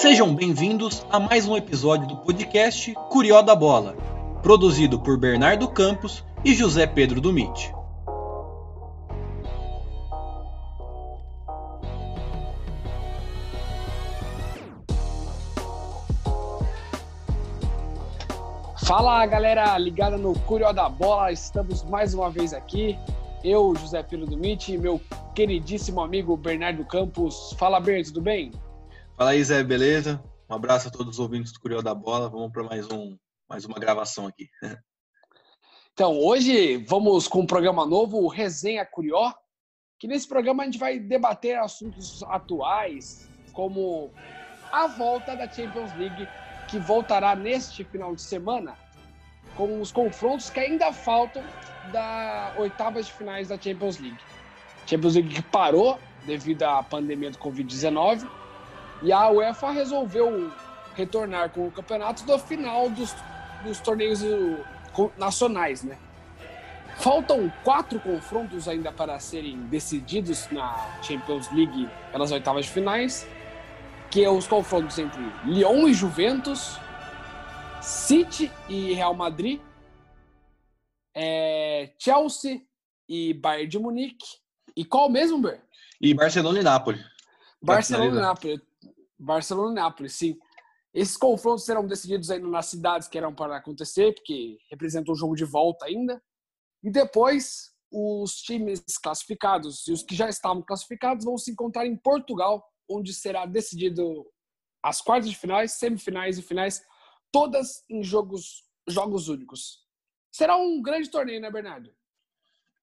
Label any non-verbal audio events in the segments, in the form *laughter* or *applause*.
Sejam bem-vindos a mais um episódio do podcast Curió da Bola, produzido por Bernardo Campos e José Pedro Dumit. Fala galera ligada no Curió da Bola, estamos mais uma vez aqui. Eu, José Pedro Dumit, e meu queridíssimo amigo Bernardo Campos. Fala, Ber, tudo bem? Fala aí, Zé, beleza? Um abraço a todos os ouvintes do Curió da Bola. Vamos para mais, um, mais uma gravação aqui. *laughs* Então, hoje vamos com um programa novo, o Resenha Curió, que nesse programa a gente vai debater assuntos atuais, como a volta da Champions League que voltará neste final de semana com os confrontos que ainda faltam da oitavas de finais da Champions League. Champions League que parou devido à pandemia do Covid-19 e a UEFA resolveu retornar com o campeonato do final dos, dos torneios nacionais, né? Faltam quatro confrontos ainda para serem decididos na Champions League pelas oitavas de finais que é os confrontos entre Lyon e Juventus, City e Real Madrid, é, Chelsea e Bayern de Munique. E qual mesmo, Ber? E Barcelona e Nápoles. Barcelona e Nápoles. Barcelona e Nápoles, sim. Esses confrontos serão decididos ainda nas cidades que eram para acontecer, porque representam um jogo de volta ainda. E depois, os times classificados e os que já estavam classificados vão se encontrar em Portugal onde será decidido as quartas de finais, semifinais e finais, todas em jogos, jogos únicos. Será um grande torneio, né, Bernardo?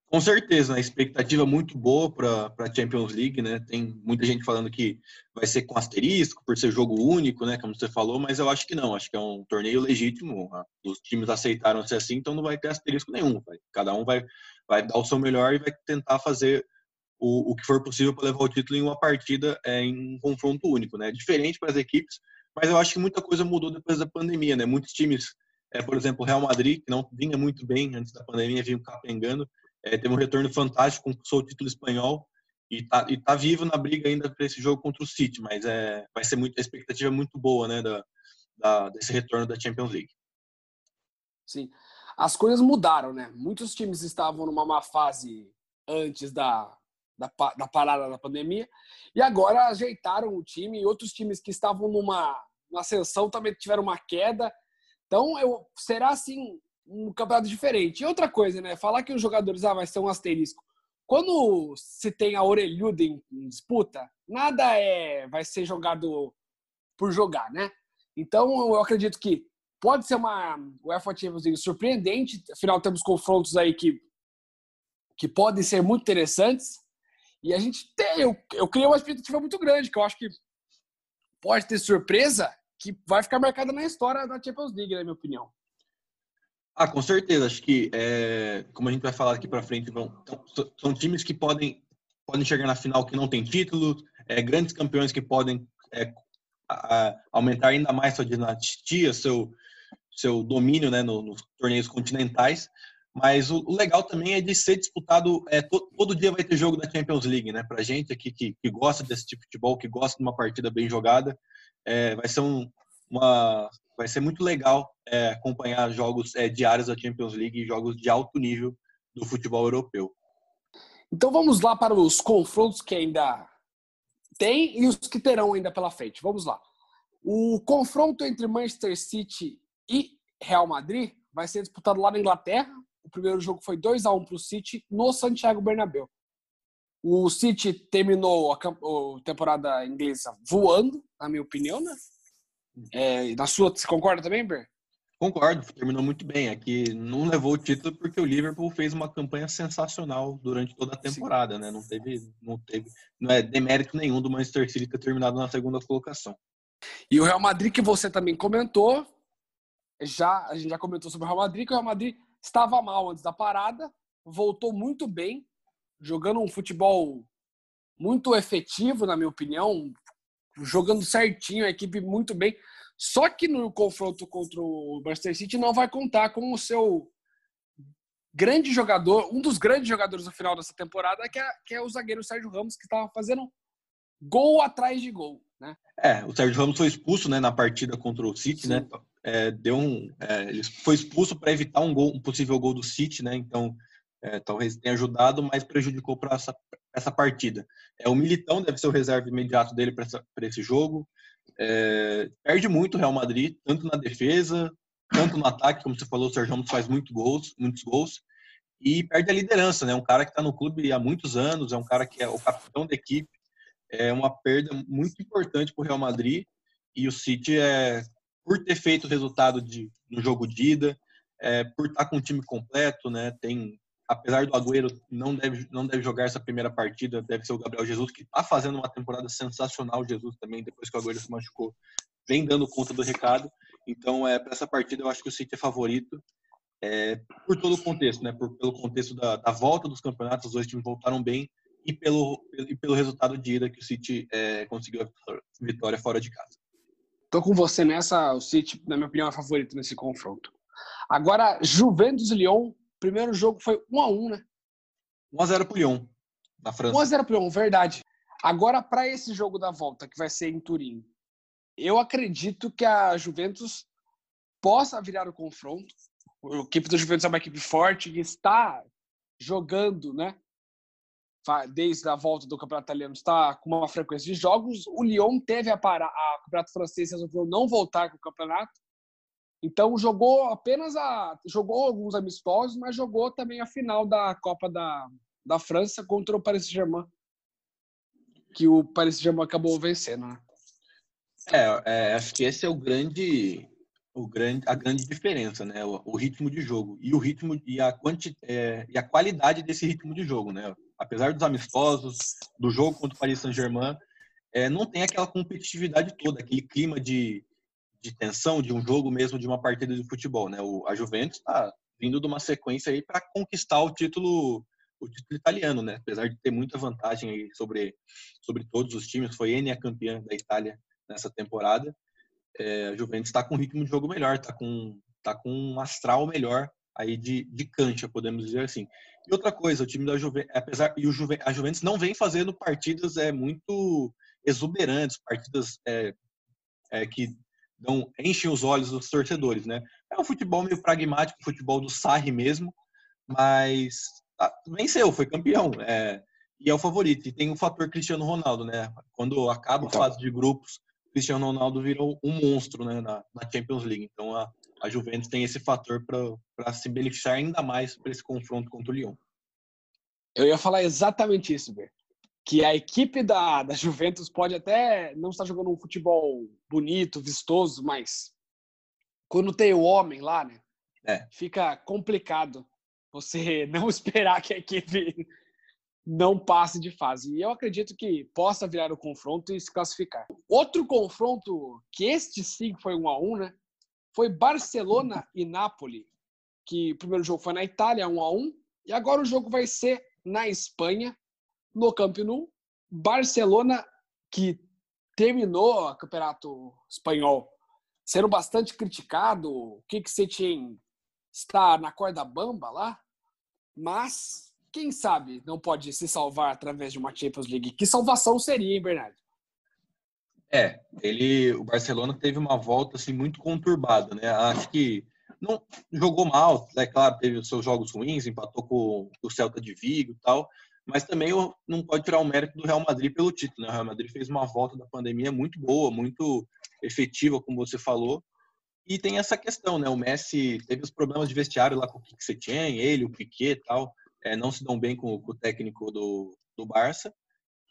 Com certeza, a expectativa é muito boa para a Champions League, né? Tem muita gente falando que vai ser com asterisco, por ser jogo único, né? Como você falou, mas eu acho que não, acho que é um torneio legítimo. Os times aceitaram ser assim, então não vai ter asterisco nenhum. Cada um vai, vai dar o seu melhor e vai tentar fazer o, o que for possível para levar o título em uma partida é, em um confronto único, né? Diferente para as equipes, mas eu acho que muita coisa mudou depois da pandemia, né? Muitos times, é, por exemplo, o Real Madrid, que não vinha muito bem antes da pandemia, vinha capengando, é, teve um retorno fantástico, conquistou o título espanhol e tá, e tá vivo na briga ainda para esse jogo contra o City, mas é, vai ser muito, a expectativa é muito boa, né? Da, da, desse retorno da Champions League. Sim. As coisas mudaram, né? Muitos times estavam numa má fase antes da, da, da parada da pandemia. E agora ajeitaram o time. E outros times que estavam numa, numa ascensão também tiveram uma queda. Então, eu, será assim um campeonato diferente. E outra coisa, né? Falar que os jogadores ah, vai ser um asterisco. Quando se tem a orelhuda em, em disputa, nada é vai ser jogado por jogar, né? Então, eu acredito que pode ser uma UEFA Champions League surpreendente. Afinal, temos confrontos aí que, que podem ser muito interessantes. E a gente tem, eu, eu criei uma expectativa muito grande, que eu acho que pode ter surpresa que vai ficar marcada na história da Champions League, na minha opinião. Ah, com certeza. Acho que, é, como a gente vai falar aqui para frente, vão, são, times que podem, podem chegar na final que não tem título, é, grandes campeões que podem é, a, a, aumentar ainda mais sua dinastia, seu, seu domínio né, nos, nos torneios continentais. Mas o, o, legal também é de ser disputado, é, to, todo dia vai ter jogo da Champions League, né? Pra gente aqui que, que gosta desse tipo de futebol, que gosta de uma partida bem jogada, é, vai ser um, uma, vai ser muito legal é, acompanhar jogos é, diários da Champions League e jogos de alto nível do futebol europeu. Então vamos lá para os confrontos que ainda tem e os que terão ainda pela frente. Vamos lá. O confronto entre Manchester City e Real Madrid vai ser disputado lá na Inglaterra, o primeiro jogo foi 2 a 1 para o City no Santiago Bernabéu. O City terminou a, temporada inglesa voando, na minha opinião, né? É, na sua, você concorda também, Ber? Concordo, terminou muito bem. Aqui não levou o título porque o Liverpool fez uma campanha sensacional durante toda a temporada, Sim. né? Não teve, não teve, não é demérito nenhum do Manchester City ter terminado na segunda colocação. E o Real Madrid que você também comentou, já a gente já comentou sobre o Real Madrid, que o Real Madrid estava mal antes da parada, voltou muito bem, jogando um futebol muito efetivo, na minha opinião, jogando certinho, a equipe muito bem. Só que no confronto contra o Manchester City não vai contar com o seu grande jogador, um dos grandes jogadores no final dessa temporada, que é, que é o zagueiro Sérgio Ramos, que estava fazendo gol atrás de gol. né? É, o Sérgio Ramos foi expulso, né, na partida contra o City, né? Sim. né? É, deu um, é, ele foi expulso para evitar um gol, um possível gol do City, né? Então, é, talvez tenha ajudado, mas prejudicou para essa, essa partida. É o Militão deve ser o reserva imediato dele para esse jogo. É, perde muito o Real Madrid, tanto na defesa, tanto no ataque, como você falou, o Sérgio Ramos faz muito gols, muitos gols e perde a liderança, né? Um cara que está no clube há muitos anos, é um cara que é o capitão da equipe, é uma perda muito importante para o Real Madrid e o City é por ter feito o resultado de, no jogo de ida, é, por estar tá com o time completo, né? Tem apesar do Agüero não deve não deve jogar essa primeira partida, deve ser o Gabriel Jesus que está fazendo uma temporada sensacional, Jesus também depois que o Agüero se machucou, vem dando conta do recado. Então, é para essa partida eu acho que o City é favorito é, por todo o contexto, né? Por, pelo contexto da, da, volta dos campeonatos, os dois times voltaram bem e pelo, e pelo resultado de ida que o City é, conseguiu a vitória fora de casa. Tô com você nessa, o City, na minha opinião, é favorito nesse confronto. Agora, Juventus e Lyon, primeiro jogo foi 1 a 1 né? 1 a 0 pro Lyon, na França. 1 a 0 pro Lyon, verdade. Agora, para esse jogo da volta, que vai ser em Turim, eu acredito que a Juventus possa virar o confronto a equipe do Juventus é uma equipe forte que está jogando, né? Desde a volta do campeonato italiano, está com uma frequência de jogos. O Lyon teve a parar, a campeonato francês resolveu não voltar com o campeonato. Então jogou apenas a. jogou alguns amistosos, mas jogou também a final da Copa da, da França contra o Paris Saint-Germain. Que o Paris Saint-Germain acabou vencendo, né? É, é, acho que esse é o grande o grande, a grande diferença, né? O, o, ritmo de jogo e o ritmo e a, quanti, é, e a qualidade desse ritmo de jogo, né? Apesar dos amistosos, do jogo contra o Paris Saint-Germain, é, não tem aquela competitividade toda, aquele clima de, de tensão de um jogo mesmo, de uma partida de futebol, né? O, a Juventus está vindo de uma sequência aí para conquistar o título o título italiano, né? Apesar de ter muita vantagem aí sobre sobre todos os times, foi N a campeã da Itália nessa temporada é, a Juventus está com um ritmo de jogo melhor, está com, tá com um astral melhor aí de, de cancha, podemos dizer assim. E outra coisa, o time da Juventus, apesar e o Juve, a Juventus não vem fazendo partidas é muito exuberantes, partidas é, é, que dão, enchem os olhos dos torcedores, né? É um futebol meio pragmático, futebol do Sarri mesmo, mas ah, venceu, foi campeão, é, e é o favorito. E tem o fator Cristiano Ronaldo, né? Quando acaba então, a fase de grupos, Cristiano Ronaldo virou um monstro né, na, na Champions League. Então a, a Juventus tem esse fator para se beneficiar ainda mais para esse confronto contra o Lyon. Eu ia falar exatamente isso, Ber. Que a equipe da, da Juventus pode até não estar jogando um futebol bonito, vistoso, mas quando tem o homem lá, né? É. Fica complicado você *laughs* não esperar que a equipe não passe de fase. E eu acredito que possa virar o confronto e se classificar. Outro confronto, que este sim foi um a um, né? Foi Barcelona e Nápoles, que o primeiro jogo foi na Itália, um a um, e agora o jogo vai ser na Espanha, no Camp Nou. Barcelona, que terminou o campeonato espanhol sendo bastante criticado, o que que você tinha está na corda bamba lá, mas quem sabe não pode se salvar através de uma Champions League? Que salvação seria, hein, Bernardo? É, ele, o Barcelona teve uma volta assim muito conturbada, né? Acho que não jogou mal, é claro, teve os seus jogos ruins, empatou com o Celta de Vigo e tal, mas também não pode tirar o mérito do Real Madrid pelo título, né? O Real Madrid fez uma volta da pandemia muito boa, muito efetiva, como você falou. E tem essa questão, né? O Messi teve os problemas de vestiário lá com o que você tinha, ele, o Piquet e tal é, não se dão bem com, com, o técnico do, do Barça.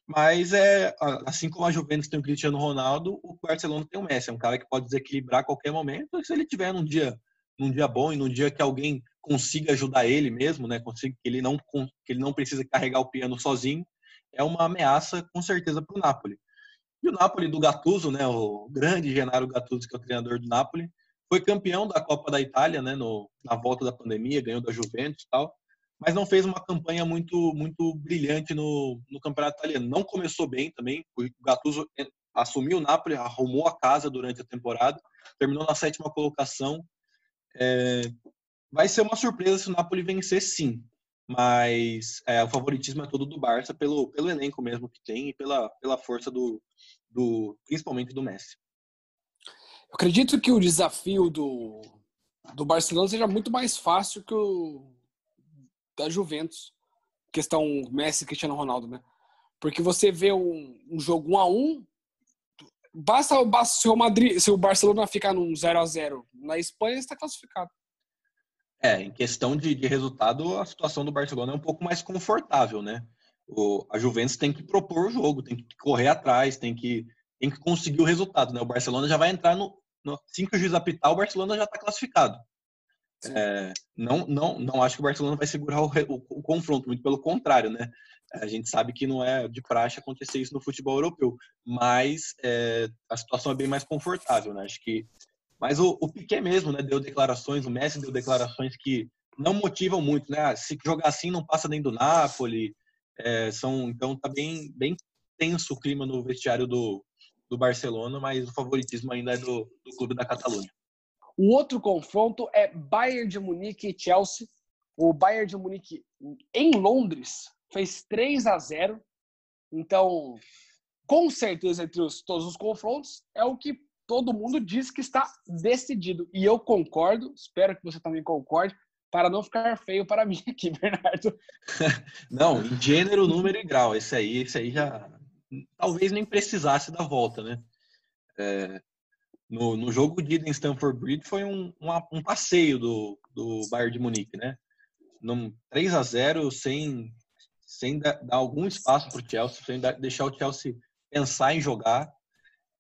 Mas é assim como a Juventus tem o Cristiano Ronaldo, o Barcelona tem o Messi. É um cara que pode desequilibrar a qualquer momento. Se ele tiver num dia, num dia bom e num dia que alguém consiga ajudar ele mesmo, né? Consiga que ele não que ele não precisa carregar o piano sozinho, é uma ameaça com certeza para o Napoli. E o Napoli do Gattuso, né? O grande Genaro Gattuso, que é o treinador do Napoli, foi campeão da Copa da Itália, né? No, na volta da pandemia, ganhou da Juventus e tal mas não fez uma campanha muito muito brilhante no, no campeonato italiano. Não começou bem também. O Gattuso assumiu o Napoli, arrumou a casa durante a temporada, terminou na sétima colocação. É, vai ser uma surpresa se o Napoli vencer, sim. mas é, o favoritismo é todo do Barça pelo, pelo elenco mesmo que tem e pela, pela força do, do principalmente do Messi. Eu acredito que o desafio do, do Barcelona seja muito mais fácil que o da Juventus. Questão Messi e Cristiano Ronaldo, né? Porque você vê um, um jogo 1 a 1 basta, basta se, o Madrid, se o Barcelona ficar num 0 a 0 na Espanha, está classificado. É, em questão de, de, resultado, a situação do Barcelona é um pouco mais confortável, né? O, a Juventus tem que propor o jogo, tem que correr atrás, tem que, tem que conseguir o resultado, né? O Barcelona já vai entrar no, no assim que o juiz apitar, o Barcelona já está classificado. É, não, não, não acho que o Barcelona vai segurar o, o, o, confronto, muito pelo contrário, né? A gente sabe que não é de praxe acontecer isso no futebol europeu, mas é, a situação é bem mais confortável, né? Acho que mas o, o Piquet mesmo, né, deu declarações, o Messi deu declarações que não motivam muito, né? Ah, se jogar assim não passa nem do Napoli. É, são, então tá bem, bem tenso o clima no vestiário do, do Barcelona, mas o favoritismo ainda é do, do clube da Catalunha. O outro confronto é Bayern de Munique e Chelsea. O Bayern de Munique em Londres fez 3 a 0. Então, com certeza entre os, todos os confrontos é o que todo mundo diz que está decidido. E eu concordo, espero que você também concorde, para não ficar feio para *laughs* mim aqui, Bernardo. *laughs* não, em gênero, número e grau. Esse aí, esse aí já talvez nem precisasse da volta, né? É, no, no jogo de Stamford Bridge foi um, um, um, passeio do, do Bayern de Munique, né? Num 3 a 0 sem, sem dar, algum espaço para o Chelsea, sem deixar o Chelsea pensar em jogar.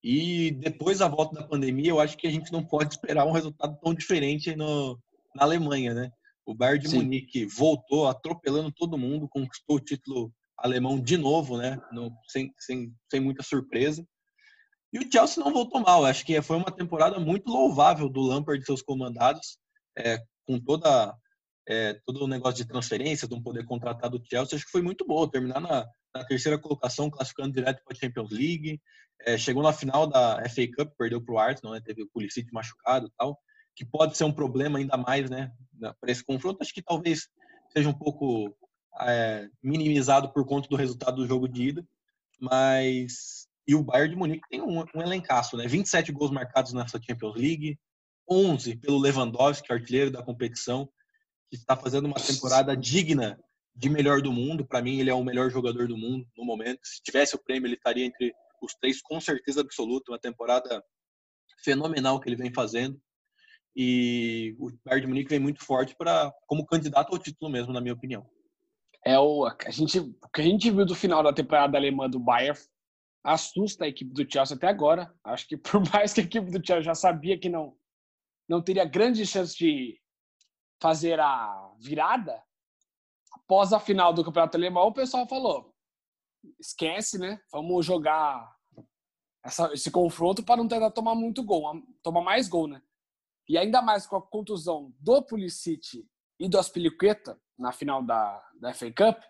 E depois da volta da pandemia, eu acho que a gente não pode esperar um resultado tão diferente no, na Alemanha, né? O Bayern de Sim. Munique voltou atropelando todo mundo, conquistou o título alemão de novo, né? No, sem, sem, sem muita surpresa. E o Chelsea não voltou mal. Acho que foi uma temporada muito louvável do Lampard e seus comandados, é, com toda é, todo o negócio de transferência, de um poder contratar do Chelsea. Acho que foi muito bom terminar na, na terceira colocação, classificando direto para a Champions League. É, chegou na final da FA Cup, perdeu para o Arsenal, né? teve o Pulisic machucado e tal, que pode ser um problema ainda mais né, para esse confronto. Acho que talvez seja um pouco é, minimizado por conta do resultado do jogo de ida, mas e o Bayern de Munique tem um, um elencaço, né? 27 gols marcados nessa Champions League, 11 pelo Lewandowski, artilheiro da competição, que está fazendo uma temporada digna de melhor do mundo. Para mim, ele é o melhor jogador do mundo no momento. Se tivesse o prêmio, ele estaria entre os três com certeza absoluta. Uma temporada fenomenal que ele vem fazendo. E o Bayern de Munique vem muito forte para como candidato ao título mesmo, na minha opinião. É o a gente o que a gente viu do final da temporada alemã do Bayern assusta a equipe do Chelsea até agora. Acho que por *laughs* mais que a equipe do Chelsea já sabia que não não teria grande chance de fazer a virada, após a final do Campeonato Alemão, o pessoal falou: esquece, né? Vamos jogar essa, esse confronto para não tentar tomar muito gol, tomar mais gol, né? E ainda mais com a contusão do Pulisic e do Aspilicueta na final da, da FA Cup,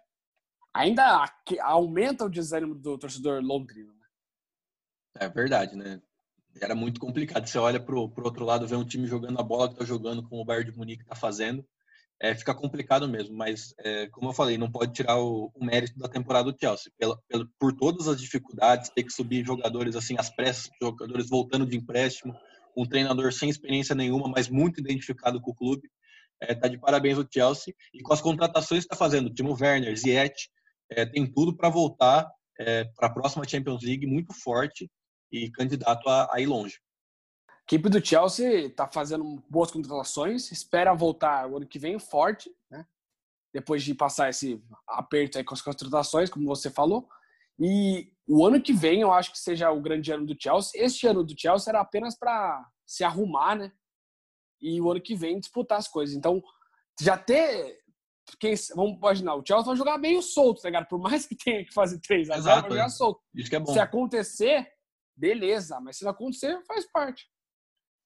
ainda aumenta o desânimo do torcedor londrino. Né? É verdade, né? Era muito complicado. Você olha para o outro lado, vê um time jogando a bola que está jogando, como o Bayern de Munique está fazendo é, fica complicado mesmo. Mas, é, como eu falei, não pode tirar o, o mérito da temporada do Chelsea. Pela, pela, por todas as dificuldades, ter que subir jogadores assim, às pressas, jogadores voltando de empréstimo, um treinador sem experiência nenhuma, mas muito identificado com o clube. É, tá de parabéns o Chelsea. E com as contratações que está fazendo, Timo Werner, Ziyech, é, tem tudo para voltar é, para a próxima Champions League muito forte e candidato a, a ir longe. A equipe do Chelsea está fazendo boas contratações, espera voltar o ano que vem forte, né? depois de passar esse aperto aí com as contratações, como você falou. E o ano que vem eu acho que seja o grande ano do Chelsea. Este ano do Chelsea era apenas para se arrumar, né? E o ano que vem disputar as coisas. Então, já ter. Quem, vamos imaginar, o Chelsea vai jogar meio solto, tá ligado? Por mais que tenha que fazer 3 a 0 vai jogar solto. Isso que é bom. Se acontecer, beleza, mas se não acontecer, faz parte.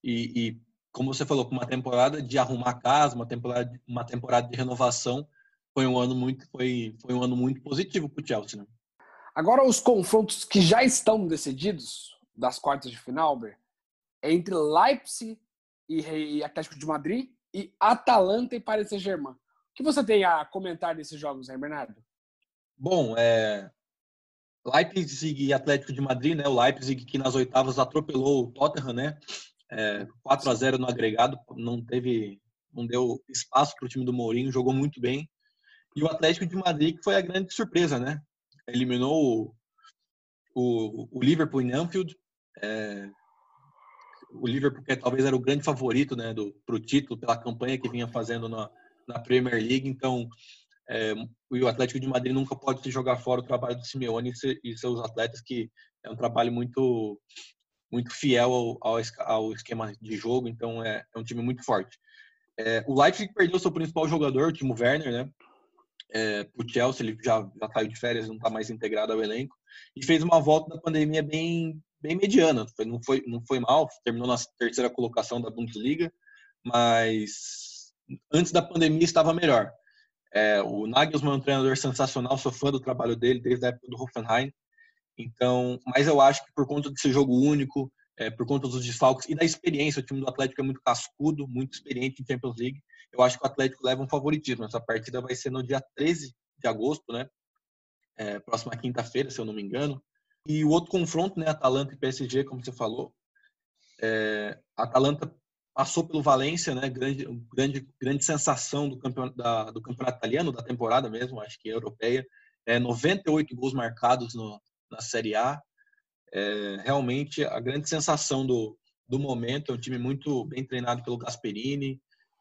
E, e, como você falou, com uma temporada de arrumar casa, uma temporada, uma temporada de renovação, foi um ano muito, foi, foi um ano muito positivo para o Chelsea. Né? Agora os confrontos que já estão decididos das quartas de final, Ber, é entre Leipzig e, e Atlético de Madrid e Atalanta e Paris Saint-Germain. O que você tem a comentar desses jogos, né, Bernardo? Bom, é... Leipzig e Atlético de Madrid, né? O Leipzig que nas oitavas atropelou o Tottenham, né? É, 4 a 0 no agregado, não teve, não deu espaço para o time do Mourinho, jogou muito bem. E o Atlético de Madrid que foi a grande surpresa, né? Eliminou o, o, o Liverpool em Anfield. É, o Liverpool que talvez era o grande favorito, né, para o título pela campanha que vinha fazendo na, na Premier League. Então, é, o Atlético de Madrid nunca pode se jogar fora o trabalho do Simeone e seus atletas, que é um trabalho muito muito fiel ao, ao, esquema de jogo, então é, é um time muito forte. É, o Leipzig perdeu seu principal jogador, o Timo Werner, né? É, o Chelsea, ele já, já caiu de férias, não está mais integrado ao elenco, e fez uma volta da pandemia bem, bem mediana. Foi, não, foi, não foi mal, terminou na terceira colocação da Bundesliga, mas antes da pandemia estava melhor. É, o Nagelsmann é um treinador sensacional, sou fã do trabalho dele desde a época do Hoffenheim. Então, mas eu acho que por conta desse jogo único, é, por conta dos desfalques e da experiência, o time do Atlético é muito cascudo, muito experiente em Champions League. Eu acho que o Atlético leva um favoritismo. Essa partida vai ser no dia 13 de agosto, né? É, próxima quinta-feira, se eu não me engano. E o outro confronto, né, Atalanta e PSG, como você falou, é, Atalanta passou pelo Valência, né? Grande, grande, grande sensação do campeonato, da, do campeonato italiano, da temporada mesmo, acho que é europeia. É, 98 gols marcados no, na Série A. É, realmente a grande sensação do, do momento. É um time muito bem treinado pelo Gasperini.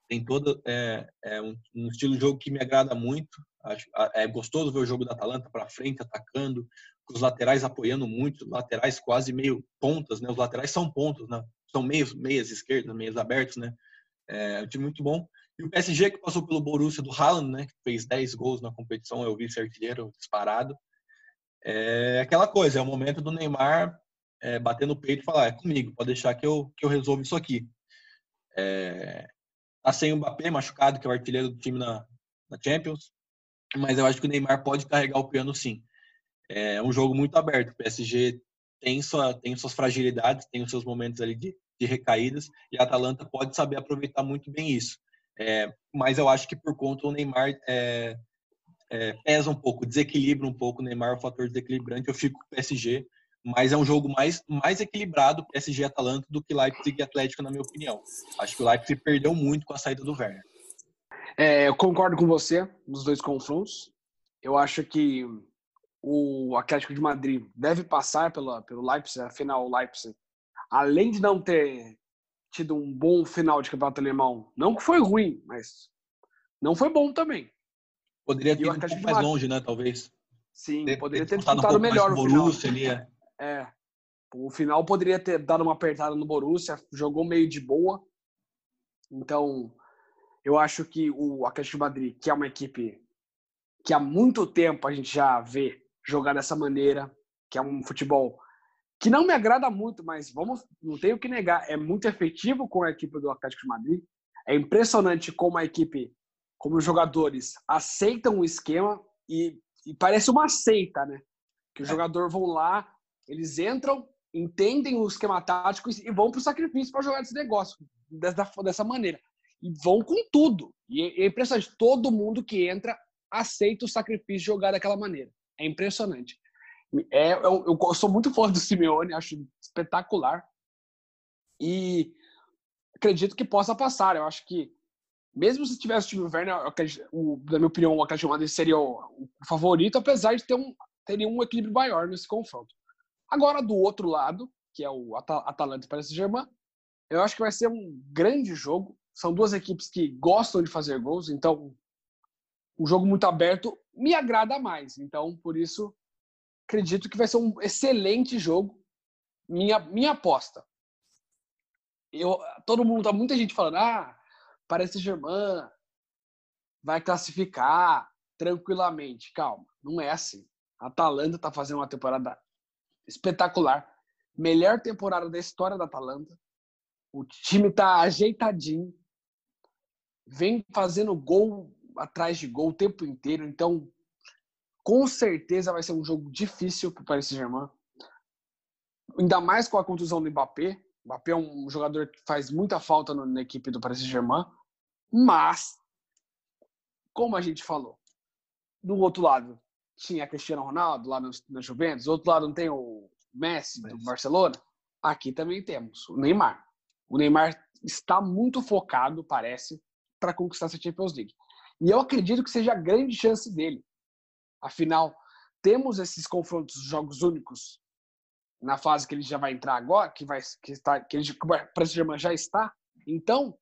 Tem todo é, é um, um, estilo de jogo que me agrada muito. Acho, é gostoso ver o jogo da Atalanta para frente, atacando, os laterais apoiando muito, laterais quase meio pontas, né? Os laterais são pontos, né? São meias esquerdas, meias abertos, né? É um time muito bom. E o PSG que passou pelo Borussia do Haaland, né? Que fez 10 gols na competição, é o vice-artilheiro disparado. É aquela coisa, é o momento do Neymar é, bater no peito e falar, é comigo, pode deixar que eu, que eu resolvo isso aqui. É, tá sem o Mbappé machucado, que é o artilheiro do time na, na Champions, mas eu acho que o Neymar pode carregar o piano sim. É um jogo muito aberto. O PSG tem, sua, tem suas fragilidades, tem os seus momentos ali de, de recaídas, e a Atalanta pode saber aproveitar muito bem isso. É, mas eu acho que por conta o Neymar é, é, pesa um pouco, desequilibra um pouco o Neymar, o fator desequilibrante, eu fico com o PSG, mas é um jogo mais, mais equilibrado PSG e Atalanta do que Leipzig e Atlético, na minha opinião. Acho que o Leipzig perdeu muito com a saída do Werner. É, eu concordo com você nos dois confrontos. Eu acho que o Atlético de Madrid deve passar pela, pelo Leipzig, afinal o Leipzig, além de não ter tido um bom final de campeonato alemão, não que foi ruim, mas não foi bom também. Poderia ter ido um pouco mais Madrid, longe, né, talvez. Sim, ter, poderia ter, ter disputado um melhor o Borussia ali, é. é. O final poderia ter dado uma apertada no Borussia, jogou meio de boa. Então, eu acho que o Atlético de Madrid, que é uma equipe que há muito tempo a gente já vê jogar dessa maneira, que é um futebol que não me agrada muito, mas vamos, não tenho que negar, é muito efetivo com a equipe do Atlético de Madrid. É impressionante como a equipe, como os jogadores aceitam o esquema e, e parece uma seita, né? Que os é. jogadores vão lá, eles entram, entendem o esquema tático e vão para o sacrifício para jogar esse negócio dessa, dessa maneira. E vão com tudo. E é impressionante, todo mundo que entra aceita o sacrifício de jogar daquela maneira. É impressionante. É, eu, eu, sou muito fã do Simeone, acho espetacular. E acredito que possa passar. Eu acho que, mesmo se tivesse o time Werner, o, na minha opinião, o Atlético seria o, o, favorito, apesar de ter um, ter um equilíbrio maior nesse confronto. Agora, do outro lado, que é o Atalanta e Paris Saint-Germain, eu acho que vai ser um grande jogo. São duas equipes que gostam de fazer gols, então um jogo muito aberto me agrada mais. Então, por isso, acredito que vai ser um excelente jogo. Minha, minha aposta. Eu, todo mundo, tá muita gente falando, ah, parece Germã vai classificar tranquilamente. Calma, não é assim. A Atalanta está fazendo uma temporada espetacular. Melhor temporada da história da Atalanta. O time está ajeitadinho. Vem fazendo gol atrás de gol o tempo inteiro. Então, com certeza vai ser um jogo difícil para o Paris Saint-Germain. Ainda mais com a contusão do Mbappé. O Mbappé é um jogador que faz muita falta na equipe do Paris Saint-Germain. Mas, como a gente falou, do outro lado tinha Cristiano Ronaldo lá no, no Juventus, do outro lado não tem o Messi do Barcelona, aqui também temos o Neymar. O Neymar está muito focado, parece, para conquistar essa Champions League. E eu acredito que seja a grande chance dele. Afinal, temos esses confrontos, jogos únicos, na fase que ele já vai entrar agora, que vai que está que ele Germain já está. Então,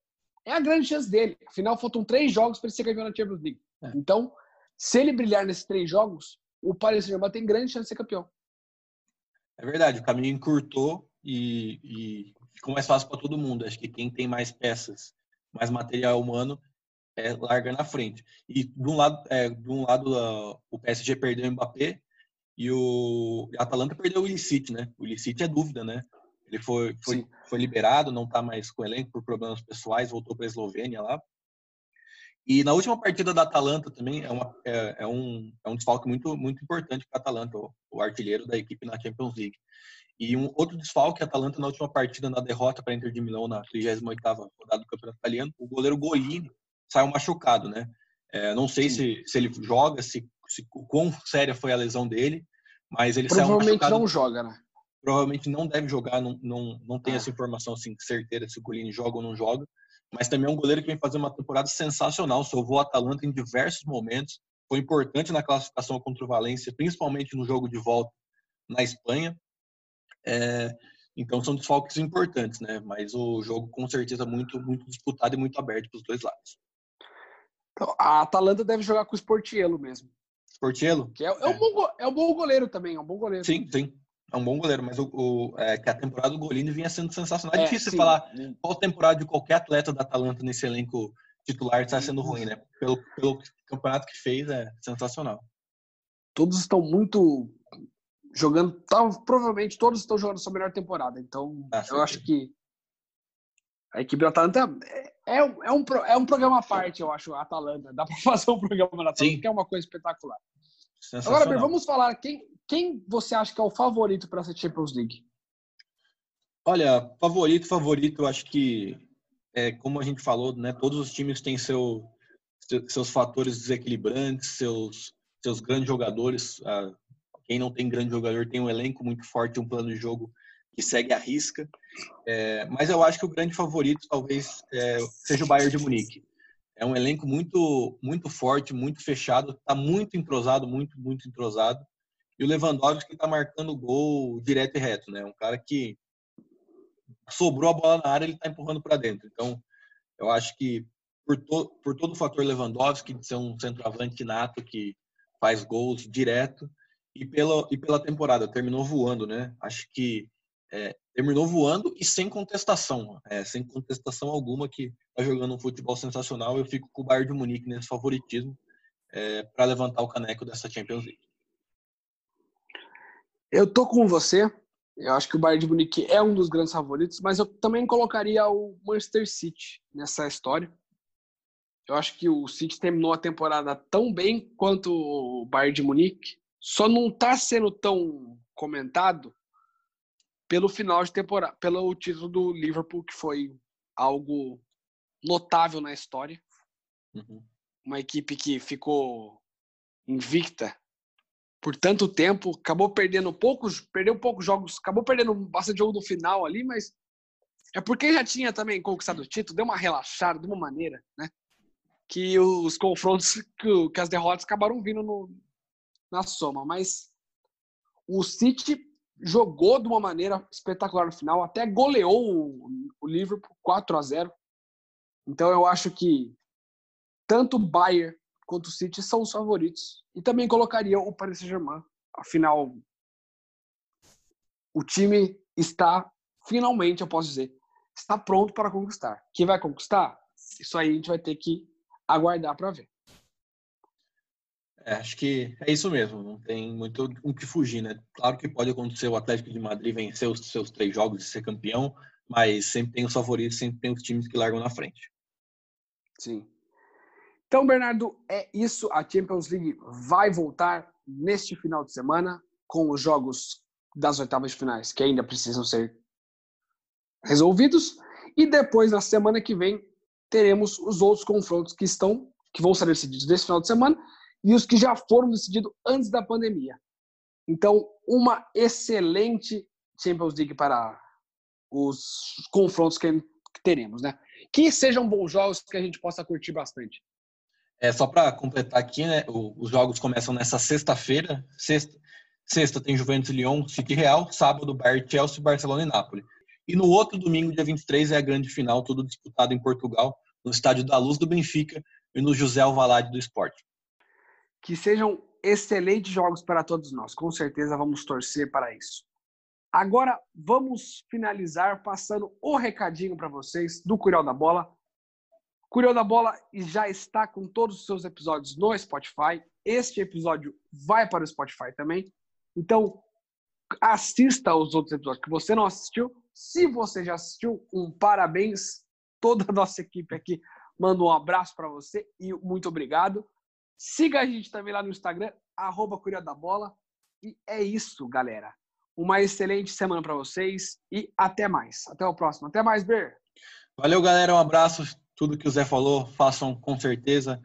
é a grande chance dele. Afinal, faltam três jogos para ele ser campeão da Champions League. É. Então, se ele brilhar nesses três jogos, o Paris Saint-Germain tem grande chance de ser campeão. É verdade, o caminho encurtou e, e ficou mais fácil para todo mundo. Acho que quem tem mais peças, mais material humano, é, larga na frente. E de um lado, é, de um lado uh, o PSG perdeu o Mbappé e o a Atalanta perdeu o Illicit, né? O Illicit é dúvida, né? Ele foi, foi, foi liberado, não está mais com o elenco por problemas pessoais, voltou para a Eslovênia lá. E na última partida da Atalanta também é, uma, é, é um, é um desfalque muito, muito importante para a Atalanta, o, o, artilheiro da equipe na Champions League. E um outro desfalque, a Atalanta na última partida, na derrota para a Inter de Milão na 38ª rodada do Campeonato Italiano, o goleiro Golini saiu machucado, né? É, não sei se, se ele joga, se, se quão séria foi a lesão dele, mas ele saiu machucado. Provavelmente não joga, né? Provavelmente não deve jogar, não, não, não tem ah. essa informação assim, certeira se o Golini joga ou não joga. Mas também é um goleiro que vem fazendo uma temporada sensacional, salvou o Atalanta em diversos momentos, foi importante na classificação contra o Valência, principalmente no jogo de volta na Espanha. É, então são desfalques importantes, né? Mas o jogo com certeza muito muito disputado e muito aberto para os dois lados. Então, a Atalanta deve jogar com o Sportiello mesmo. Sportiello? Que é, é, é. Um bom, é um bom goleiro também, é um bom goleiro. Sim, sim. É um bom goleiro, mas o, o é, que a temporada do Golini vinha sendo sensacional. É, é difícil sim. falar qual temporada de qualquer atleta da Atalanta nesse elenco titular está sendo ruim, né? Pelo, pelo campeonato que fez, é sensacional. Todos estão muito jogando, tá, provavelmente todos estão jogando sua melhor temporada. Então, ah, eu acho que a equipe da Atalanta é, é, é, um, é um programa à parte, eu acho, a Atalanta. Dá para *laughs* fazer um programa da Atalanta, Sim. que é uma coisa espetacular. Agora, vamos falar quem, quem você acha que é o favorito para essa Champions League? Olha, favorito, favorito, eu acho que, é, como a gente falou, né, todos os times têm seu, seus fatores desequilibrantes, seus, seus grandes jogadores. Ah, quem não tem grande jogador tem um elenco muito forte, um plano de jogo que segue a risca. É, mas eu acho que o grande favorito talvez é, seja o Bayern de Munique. É um elenco muito, muito forte, muito fechado, está muito entrosado, muito, muito entrosado. E o Lewandowski está marcando gol direto e reto, né? Um cara que sobrou a bola na área, ele está empurrando para dentro. Então, eu acho que por, to, por todo o fator Lewandowski, de ser um centroavante nato que faz gols direto, e pela, e pela temporada, terminou voando, né? Acho que é, terminou voando e sem contestação, é, sem contestação alguma que está jogando um futebol sensacional. Eu fico com o Bayern de Munique nesse favoritismo é, para levantar o caneco dessa Champions League. Eu tô com você. Eu acho que o Bayern de Munique é um dos grandes favoritos, mas eu também colocaria o Manchester City nessa história. Eu acho que o City terminou a temporada tão bem quanto o Bayern de Munique, só não está sendo tão comentado pelo final de temporada, pelo título do Liverpool, que foi algo notável na história. Uhum. Uma equipe que ficou invicta por tanto tempo, acabou perdendo poucos, perdeu poucos jogos, acabou perdendo bastante jogo no final ali, mas é porque já tinha também conquistado o título, deu uma relaxada de uma maneira, né? Que os confrontos, que, as derrotas acabaram vindo no, na soma. Mas o City jogou de uma maneira espetacular no final, até goleou o, Liverpool 4 a 0 Então eu acho que tanto o Bayern quanto o City são os favoritos. E também colocaria o Paris Saint-Germain. Afinal, o time está, finalmente, eu posso dizer, está pronto para conquistar. Quem vai conquistar? Isso aí a gente vai ter que aguardar para ver. É, acho que é isso mesmo, não tem muito o que fugir, né? Claro que pode acontecer o Atlético de Madrid vencer os seus três jogos e ser campeão, mas sempre tem os favoritos, sempre tem os times que largam na frente. Sim. Então, Bernardo, é isso. A Champions League vai voltar neste final de semana com os jogos das oitavas de finais que ainda precisam ser resolvidos. E depois, na semana que vem, teremos os outros confrontos que estão que vão ser decididos nesse final de semana e os que já foram decididos antes da pandemia. Então, uma excelente Champions League para os confrontos que teremos, né? Que sejam bons jogos que a gente possa curtir bastante. É, só para completar aqui, né? Os jogos começam nessa sexta-feira. Sexta, sexta tem Juventus Lyon, City Real. Sábado, Bayern, Chelsea, Barcelona e Nápoles. E no outro domingo, dia 23, é a grande final, tudo disputado em Portugal, no Estádio da Luz do Benfica e no José Alvalade do Esporte. Que sejam excelentes jogos para todos nós. Com certeza vamos torcer para isso. Agora vamos finalizar passando o recadinho para vocês do Curial da Bola. Curial da Bola já está com todos os seus episódios no Spotify. Este episódio vai para o Spotify também. Então, assista aos outros episódios que você não assistiu. Se você já assistiu, um parabéns. Toda a nossa equipe aqui manda um abraço para você e muito obrigado. Siga a gente também lá no Instagram, arroba da Bola. E é isso, galera. Uma excelente semana para vocês e até mais. Até o próximo. Até mais, Ber. Valeu, galera. Um abraço. Tudo que o Zé falou, façam com certeza.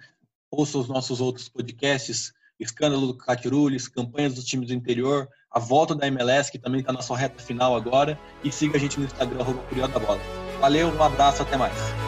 Ouçam os nossos outros podcasts. Escândalo do Catirules, campanhas dos times do interior, a volta da MLS, que também está na sua reta final agora. E siga a gente no Instagram, arroba da Bola. Valeu, um abraço, até mais.